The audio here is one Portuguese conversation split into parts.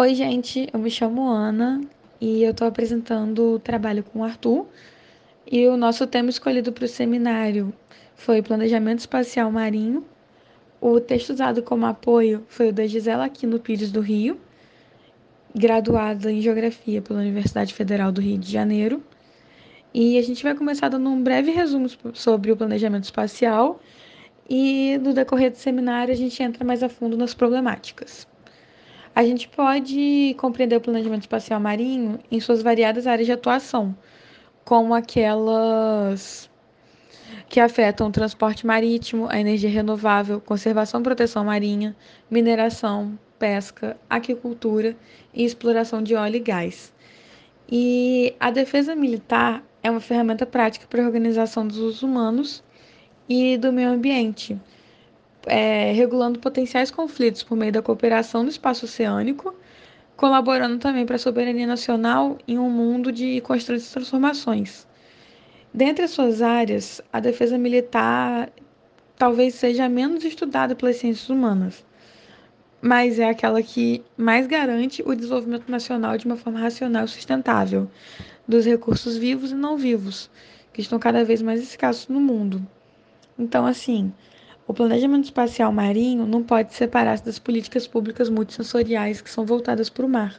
Oi, gente, eu me chamo Ana e eu estou apresentando o trabalho com o Arthur. E o nosso tema escolhido para o seminário foi Planejamento Espacial Marinho. O texto usado como apoio foi o da Gisela Aquino Pires do Rio, graduada em Geografia pela Universidade Federal do Rio de Janeiro. E a gente vai começar dando um breve resumo sobre o planejamento espacial e no decorrer do seminário a gente entra mais a fundo nas problemáticas. A gente pode compreender o planejamento espacial marinho em suas variadas áreas de atuação, como aquelas que afetam o transporte marítimo, a energia renovável, conservação e proteção marinha, mineração, pesca, aquicultura e exploração de óleo e gás. E a defesa militar é uma ferramenta prática para a organização dos usos humanos e do meio ambiente, é, regulando potenciais conflitos por meio da cooperação no espaço oceânico, colaborando também para a soberania nacional em um mundo de constantes transformações. Dentre as suas áreas, a defesa militar talvez seja menos estudada pelas ciências humanas, mas é aquela que mais garante o desenvolvimento nacional de uma forma racional e sustentável dos recursos vivos e não vivos, que estão cada vez mais escassos no mundo. Então, assim, o planejamento espacial marinho não pode separar-se das políticas públicas multissensoriais que são voltadas para o mar.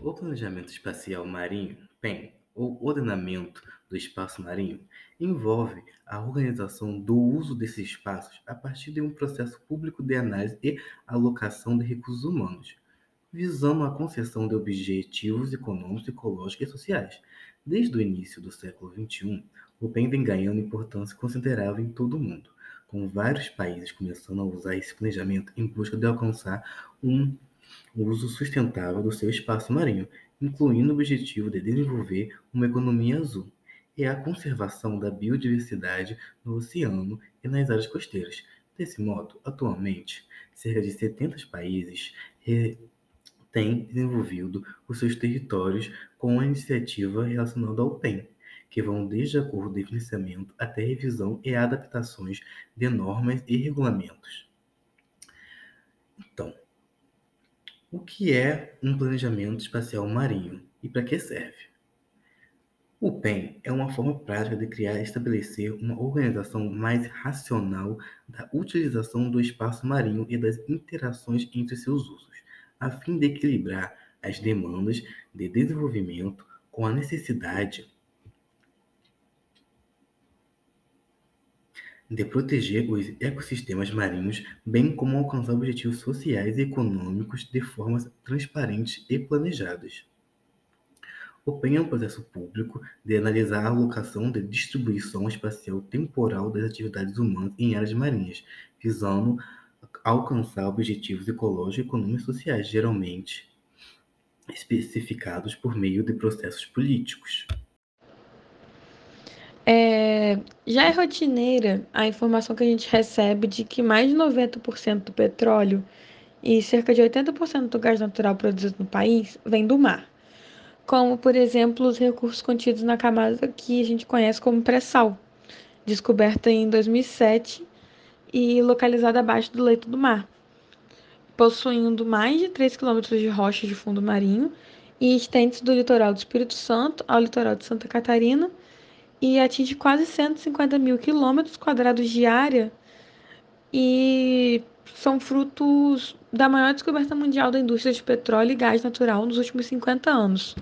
O planejamento espacial marinho, PEN, ou ordenamento do espaço marinho, envolve a organização do uso desses espaços a partir de um processo público de análise e alocação de recursos humanos, visando a concessão de objetivos econômicos, ecológicos e sociais. Desde o início do século XXI, o PEN vem ganhando importância considerável em todo o mundo, com vários países começando a usar esse planejamento em busca de alcançar um uso sustentável do seu espaço marinho, incluindo o objetivo de desenvolver uma economia azul e a conservação da biodiversidade no oceano e nas áreas costeiras. Desse modo, atualmente, cerca de 70 países têm desenvolvido os seus territórios com a iniciativa relacionada ao PEN que vão desde acordo de financiamento até revisão e adaptações de normas e regulamentos. Então, o que é um planejamento espacial marinho e para que serve? O PEN é uma forma prática de criar e estabelecer uma organização mais racional da utilização do espaço marinho e das interações entre seus usos, a fim de equilibrar as demandas de desenvolvimento com a necessidade de proteger os ecossistemas marinhos, bem como alcançar objetivos sociais e econômicos de formas transparentes e planejadas. O PEN é um processo público de analisar a alocação de distribuição espacial temporal das atividades humanas em áreas marinhas, visando alcançar objetivos ecológicos, econômicos e sociais, geralmente especificados por meio de processos políticos. É, já é rotineira a informação que a gente recebe de que mais de 90% do petróleo e cerca de 80% do gás natural produzido no país vem do mar, como, por exemplo, os recursos contidos na camada que a gente conhece como pré-sal, descoberta em 2007 e localizada abaixo do leito do mar, possuindo mais de 3 quilômetros de rocha de fundo marinho e estende do litoral do Espírito Santo ao litoral de Santa Catarina e atinge quase 150 mil quilômetros quadrados de área e são frutos da maior descoberta mundial da indústria de petróleo e gás natural nos últimos 50 anos,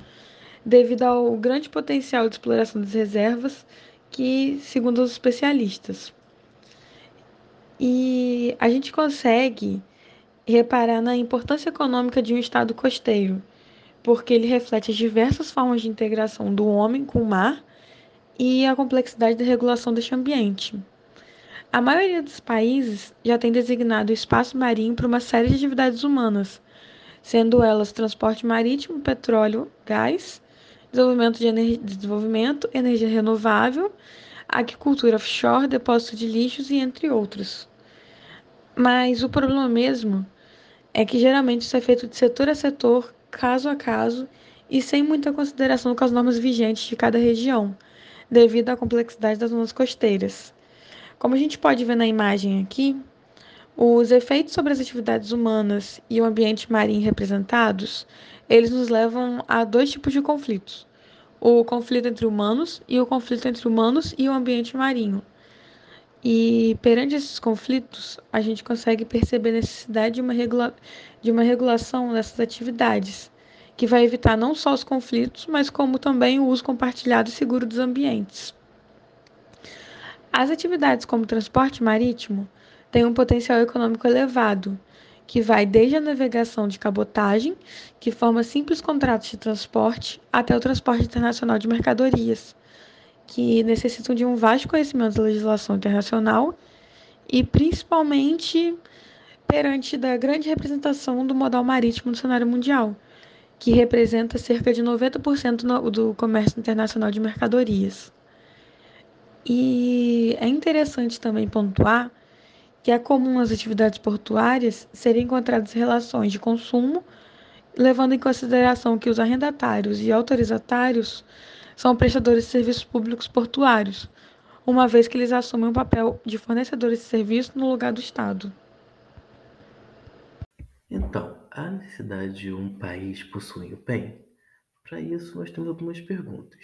devido ao grande potencial de exploração das reservas que, segundo os especialistas. E a gente consegue reparar na importância econômica de um estado costeiro, porque ele reflete as diversas formas de integração do homem com o mar e a complexidade da regulação deste ambiente. A maioria dos países já tem designado o espaço marinho para uma série de atividades humanas, sendo elas transporte marítimo, petróleo, gás, desenvolvimento de energia, desenvolvimento, energia renovável, agricultura offshore, depósito de lixos e entre outros. Mas o problema mesmo é que geralmente isso é feito de setor a setor, caso a caso, e sem muita consideração com as normas vigentes de cada região, devido à complexidade das zonas costeiras. Como a gente pode ver na imagem aqui, Os efeitos sobre as atividades humanas e o ambiente marinho representados, eles nos levam a dois tipos de conflitos: o conflito entre humanos e o conflito entre humanos e o ambiente marinho. E perante esses conflitos, a gente consegue perceber a necessidade de uma, regula de uma regulação dessas atividades, que vai evitar não só os conflitos, mas como também o uso compartilhado e seguro dos ambientes. As atividades como transporte marítimo têm um potencial econômico elevado, que vai desde a navegação de cabotagem, que forma simples contratos de transporte, até o transporte internacional de mercadorias que necessitam de um vasto conhecimento da legislação internacional e principalmente perante da grande representação do modal marítimo no cenário mundial, que representa cerca de 90% do comércio internacional de mercadorias. E é interessante também pontuar que é comum nas atividades portuárias serem encontradas relações de consumo, levando em consideração que os arrendatários e autorizatários são prestadores de serviços públicos portuários, uma vez que eles assumem o papel de fornecedores de serviço no lugar do Estado. Então, há necessidade de um país possuir o PEN? Para isso, nós temos algumas perguntas.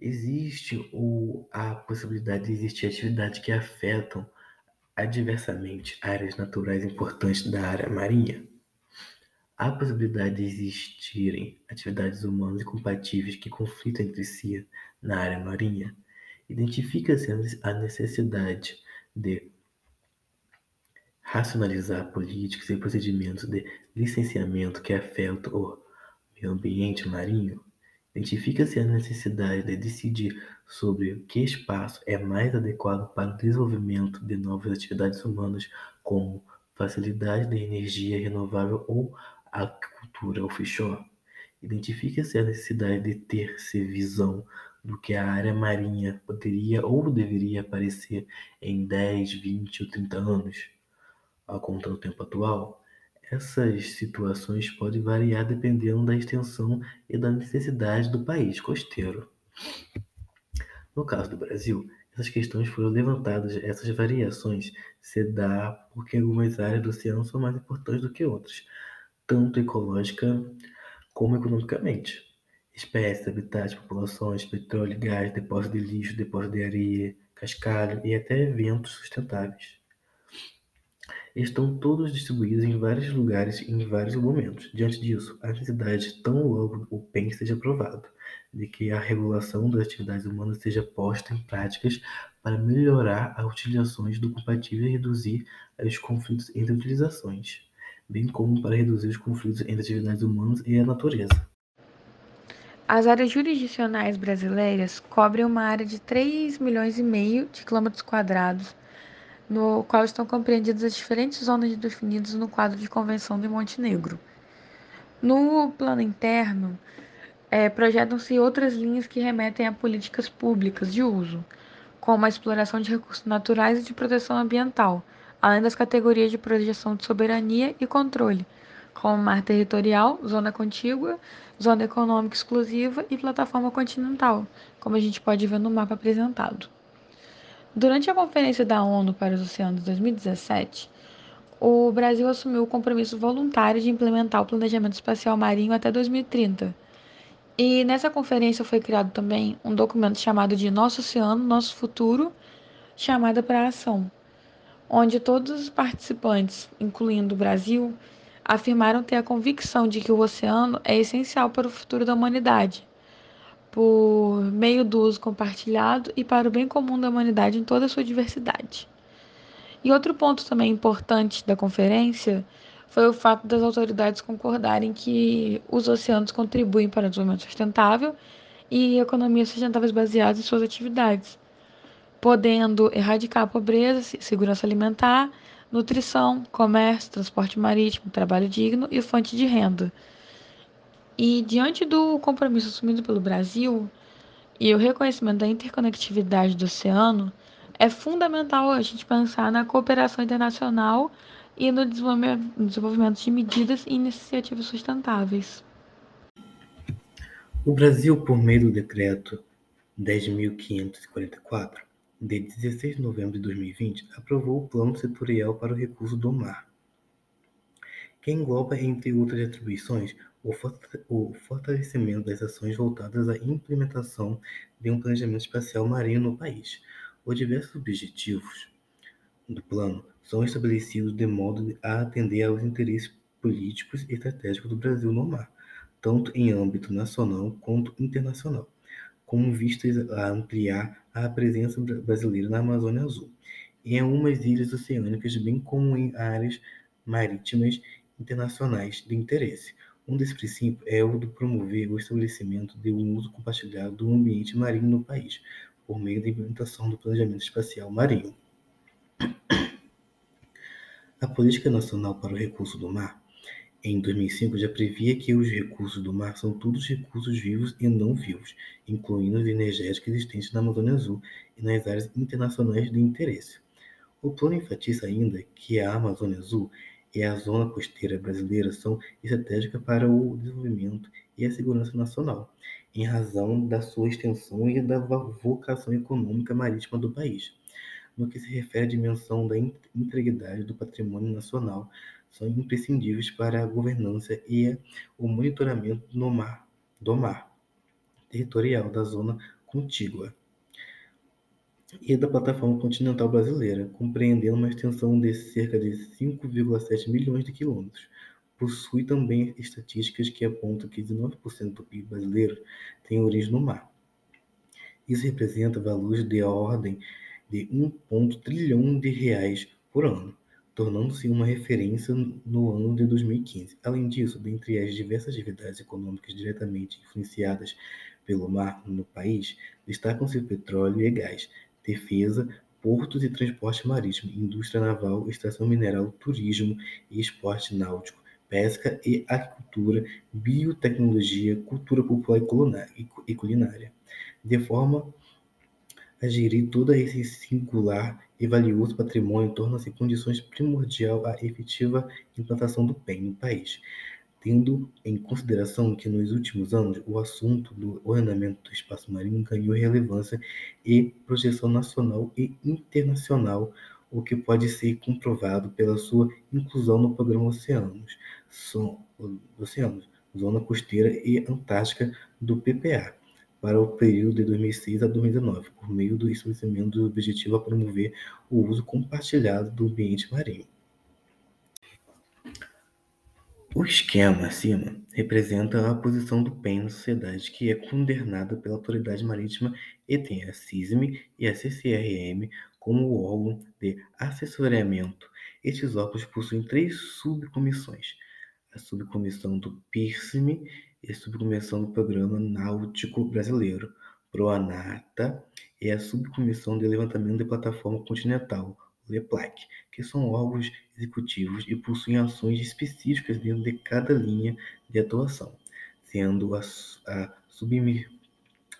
Existe ou há possibilidade de existir atividades que afetam adversamente áreas naturais importantes da área marinha? Há possibilidade de existirem atividades humanas incompatíveis que conflitam entre si na área marinha? Identifica-se a necessidade de racionalizar políticas e procedimentos de licenciamento que afetam o meio ambiente marinho? Identifica-se a necessidade de decidir sobre que espaço é mais adequado para o desenvolvimento de novas atividades humanas, como facilidade de energia renovável ou agricultura offshore, identifica-se a necessidade de ter-se visão do que a área marinha poderia ou deveria aparecer em 10, 20 ou 30 anos, ao contar o tempo atual. Essas situações podem variar dependendo da extensão e da necessidade do país costeiro. No caso do Brasil, essas questões foram levantadas, essas variações se dá porque algumas áreas do oceano são mais importantes do que outras, tanto ecológica como economicamente. Espécies, habitats, populações, petróleo, gás, depósito de lixo, depósito de areia, cascalho e até eventos sustentáveis. Estão todos distribuídos em vários lugares e em vários momentos. Diante disso, a necessidade, tão logo o PEN seja aprovado, de que a regulação das atividades humanas seja posta em práticas para melhorar as utilizações do compatível e reduzir os conflitos entre utilizações bem como para reduzir os conflitos entre atividades humanas e a natureza. As áreas jurisdicionais brasileiras cobrem uma área de 3 milhões e meio de quilômetros quadrados, no qual estão compreendidas as diferentes zonas definidas no quadro de Convenção de Montenegro. No plano interno, é, projetam-se outras linhas que remetem a políticas públicas de uso, como a exploração de recursos naturais e de proteção ambiental, além das categorias de projeção de soberania e controle, como mar territorial, zona contígua, zona econômica exclusiva e plataforma continental, como a gente pode ver no mapa apresentado. Durante a Conferência da ONU para os Oceanos de 2017, o Brasil assumiu o compromisso voluntário de implementar o planejamento espacial marinho até 2030. E nessa conferência foi criado também um documento chamado de Nosso Oceano, Nosso Futuro, chamada para ação, onde todos os participantes, incluindo o Brasil, afirmaram ter a convicção de que o oceano é essencial para o futuro da humanidade, por meio do uso compartilhado e para o bem comum da humanidade em toda a sua diversidade. E outro ponto também importante da conferência foi o fato das autoridades concordarem que os oceanos contribuem para o desenvolvimento sustentável e economias sustentáveis baseadas em suas atividades, podendo erradicar a pobreza, segurança alimentar, nutrição, comércio, transporte marítimo, trabalho digno e fonte de renda. E diante do compromisso assumido pelo Brasil e o reconhecimento da interconectividade do oceano, é fundamental a gente pensar na cooperação internacional e no desenvolvimento de medidas e iniciativas sustentáveis. O Brasil, por meio do decreto 10.544, de 16 de novembro de 2020, aprovou o Plano Setorial para o Recurso do Mar, que engloba, entre outras atribuições, o fortalecimento das ações voltadas à implementação de um planejamento espacial marinho no país. Os diversos objetivos do plano são estabelecidos de modo a atender aos interesses políticos e estratégicos do Brasil no mar, tanto em âmbito nacional quanto internacional, com vistas a ampliar a presença brasileira na Amazônia Azul, em algumas ilhas oceânicas, bem como em áreas marítimas internacionais de interesse. Um desses princípios é o de promover o estabelecimento de um uso compartilhado do ambiente marinho no país, por meio da implementação do planejamento espacial marinho. A Política Nacional para o Recurso do Mar, em 2005, já previa que os recursos do mar são todos recursos vivos e não vivos, incluindo os energéticos existentes na Amazônia Azul e nas áreas internacionais de interesse. O plano enfatiza ainda que a Amazônia Azul e a zona costeira brasileira são estratégicas para o desenvolvimento e a segurança nacional, em razão da sua extensão e da vocação econômica marítima do país. No que se refere à dimensão da integridade do patrimônio nacional, são imprescindíveis para a governança e o monitoramento no mar, do mar territorial da zona contígua e da plataforma continental brasileira, compreendendo uma extensão de cerca de 5,7 milhões de quilômetros. Possui também estatísticas que apontam que 19% do PIB brasileiro tem origem no mar. Isso representa valores de ordem de 1 trilhão de reais por ano, tornando-se uma referência no ano de 2015. Além disso, dentre as diversas atividades econômicas diretamente influenciadas pelo mar no país, destacam-se petróleo e gás, defesa, portos e transporte marítimo, indústria naval, extração mineral, turismo e esporte náutico, pesca e agricultura, biotecnologia, cultura popular e culinária. De forma a gerir todo esse singular e valioso patrimônio torna-se condições primordial a efetiva implantação do PEN no país. Tendo em consideração que nos últimos anos o assunto do ordenamento do espaço marinho ganhou relevância e projeção nacional e internacional, o que pode ser comprovado pela sua inclusão no programa Oceanos Zona Costeira e Antártica do PPA, para o período de 2006 a 2019, por meio do estabelecimento do objetivo a promover o uso compartilhado do ambiente marinho. O esquema acima representa a posição do PEN na sociedade, que é coordenada pela Autoridade Marítima e tem a CISM e a CCRM como órgão de assessoramento. Estes órgãos possuem três subcomissões: a subcomissão do PIRSM e subcomissão do Programa Náutico Brasileiro, PROANATA, e a subcomissão de levantamento de plataforma continental, LEPLAC, que são órgãos executivos e possuem ações específicas dentro de cada linha de atuação, sendo a, a,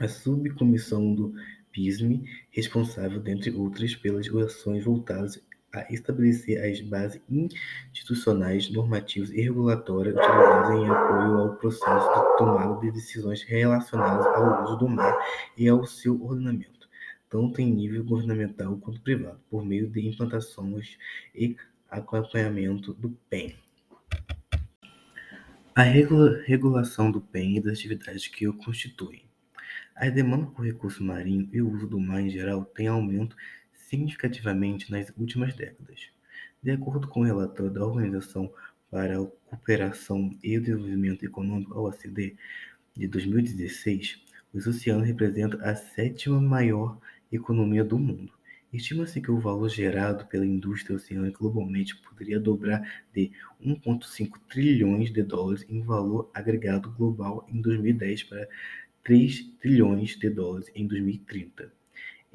a subcomissão do PISM responsável, dentre outras, pelas ações voltadas a estabelecer as bases institucionais, normativas e regulatórias utilizadas em apoio ao processo de tomada de decisões relacionadas ao uso do mar e ao seu ordenamento tanto em nível governamental quanto privado, por meio de implantações e acompanhamento do PEN. A regula regulação do PEN e das atividades que o constituem. A demanda por recurso marinho e o uso do mar em geral tem aumento significativamente nas últimas décadas. De acordo com o relatório da Organização para a Cooperação e o Desenvolvimento Econômico, OCDE, de 2016, os oceanos representam a sétima maior economia do mundo. Estima-se que o valor gerado pela indústria oceânica globalmente poderia dobrar de 1,5 trilhões de dólares em valor agregado global em 2010 para 3 trilhões de dólares em 2030.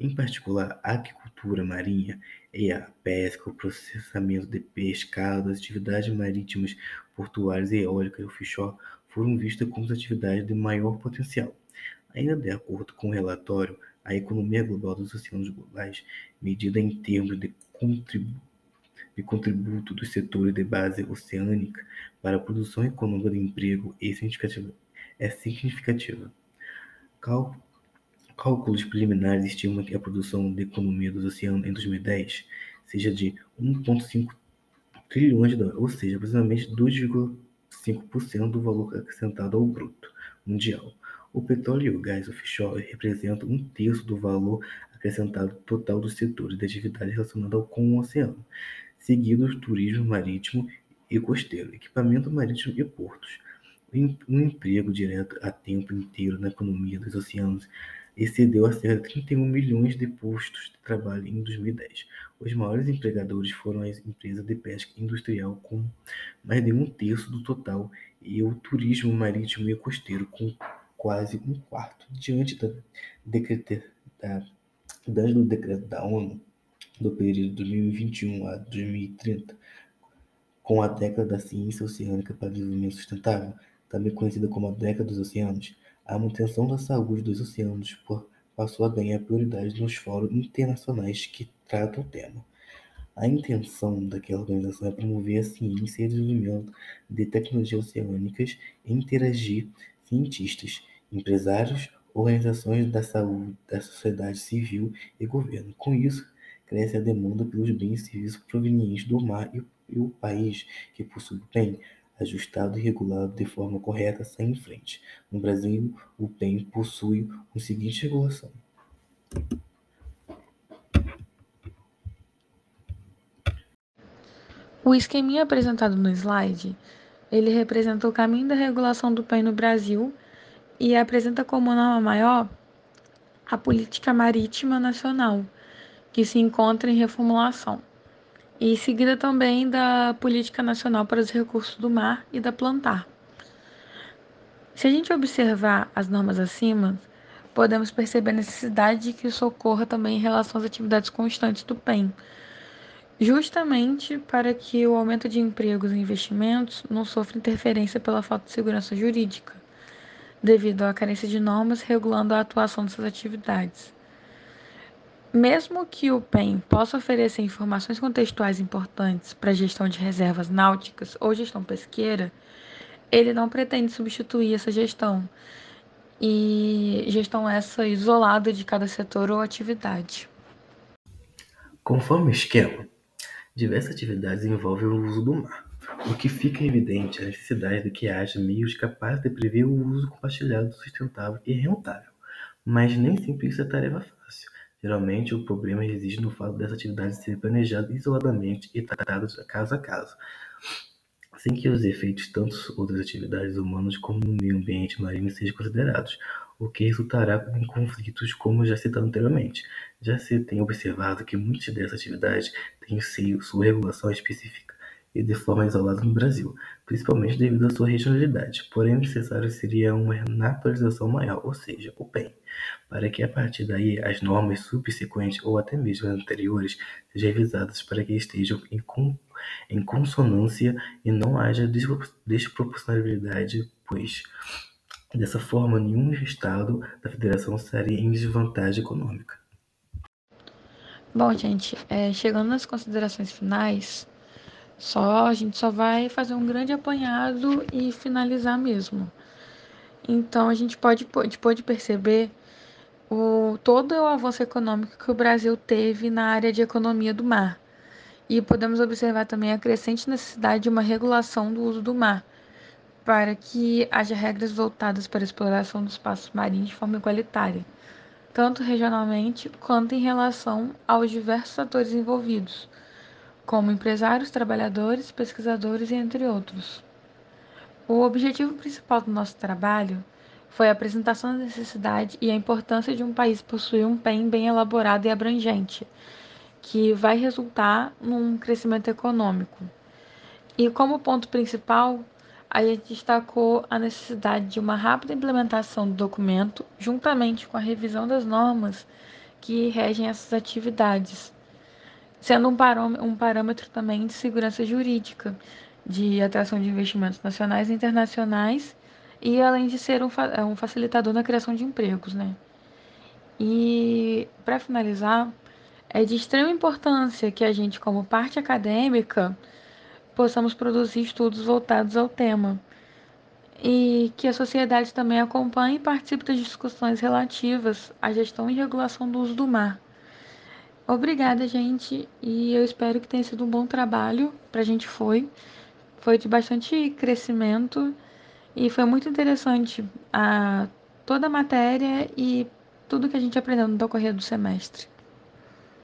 Em particular, a agricultura marinha e a pesca, o processamento de pescado, as atividades marítimas, portuárias e eólicas offshore foram vistas como as atividades de maior potencial. Ainda de acordo com o relatório, a economia global dos oceanos globais, medida em termos de contributo, de contributo dos setores de base oceânica para a produção econômica de emprego é significativa. É significativa. Cal Cálculos preliminares estimam que a produção de economia dos oceanos em 2010 seja de 1,5 trilhões de dólares, ou seja, aproximadamente 2,5% do valor acrescentado ao bruto mundial. O petróleo e o gás offshore representam um terço do valor acrescentado total dos setores de atividade relacionados com o oceano, seguidos turismo marítimo e costeiro, equipamento marítimo e portos. Um emprego direto a tempo inteiro na economia dos oceanos excedeu a cerca de 31 milhões de postos de trabalho em 2010. Os maiores empregadores foram as empresas de pesca industrial, com mais de um terço do total, e o turismo marítimo e costeiro, com quase um quarto. Diante da, decreta, da, do decreto da ONU do período de 2021 a 2030, com a década da ciência oceânica para desenvolvimento sustentável, também conhecida como a década dos oceanos, a manutenção da saúde dos oceanos passou a ganhar prioridade nos fóruns internacionais que tratam o tema. A intenção daquela organização é promover a ciência e o desenvolvimento de tecnologias oceânicas e interagir cientistas, empresários, organizações da saúde, da sociedade civil e governo. Com isso, cresce a demanda pelos bens e serviços provenientes do mar e, o país que possui bem ajustado e regulado de forma correta sai em frente. No Brasil, o PEN possui a seguinte regulação. O esqueminha apresentado no slide, ele representa o caminho da regulação do PEN no Brasil e apresenta como norma maior a política marítima nacional, que se encontra em reformulação e seguida também da Política Nacional para os Recursos do Mar e da Plantar. Se a gente observar as normas acima, podemos perceber a necessidade de que isso ocorra também em relação às atividades constantes do PEN, justamente para que o aumento de empregos e investimentos não sofra interferência pela falta de segurança jurídica, devido à carência de normas regulando a atuação dessas atividades. Mesmo que o PEN possa oferecer informações contextuais importantes para a gestão de reservas náuticas ou gestão pesqueira, ele não pretende substituir essa gestão e gestão essa isolada de cada setor ou atividade. Conforme o esquema, diversas atividades envolvem o uso do mar, o que fica evidente a necessidade de que haja meios capazes de prever o uso compartilhado, sustentável e rentável. Mas nem sempre isso é tarefa fácil Geralmente, o problema reside no fato dessa atividade ser planejada isoladamente e tratada caso a caso, sem que os efeitos de tantas outras atividades humanas como no meio ambiente marinho sejam considerados, o que resultará em conflitos como já citado anteriormente. Já se tem observado que muitas dessas atividades têm sua regulação específica e de forma isolada no Brasil, principalmente devido à sua regionalidade. Porém, necessário seria uma naturalização maior, ou seja, o PEN, para que a partir daí as normas subsequentes ou até mesmo as anteriores sejam revisadas para que estejam em, em consonância e não haja desproporcionalidade, pois dessa forma nenhum estado da federação estaria em desvantagem econômica. Bom, gente, é, chegando nas considerações finais, só a gente só vai fazer um grande apanhado e finalizar mesmo. Então a gente pode, pode, perceber o, todo o avanço econômico que o Brasil teve na área de economia do mar. E podemos observar também a crescente necessidade de uma regulação do uso do mar, para que haja regras voltadas para a exploração dos espaços marinhos de forma igualitária, tanto regionalmente quanto em relação aos diversos atores envolvidos como empresários, trabalhadores, pesquisadores entre outros. O objetivo principal do nosso trabalho foi a apresentação da necessidade e a importância de um país possuir um PEN bem elaborado e abrangente, que vai resultar num crescimento econômico. E como ponto principal, a gente destacou a necessidade de uma rápida implementação do documento, juntamente com a revisão das normas que regem essas atividades, sendo um parâmetro, um parâmetro também de segurança jurídica, de atração de investimentos nacionais e internacionais, e além de ser um, é, um facilitador na criação de empregos. Né? E, para finalizar, é de extrema importância que a gente, como parte acadêmica, possamos produzir estudos voltados ao tema. e que a sociedade também acompanhe e participe das discussões relativas à gestão e regulação do uso do mar. Obrigada, gente, e eu espero que tenha sido um bom trabalho. Para a gente foi. Foi de bastante crescimento e foi muito interessante a, toda a matéria e tudo que a gente aprendeu no decorrer do semestre.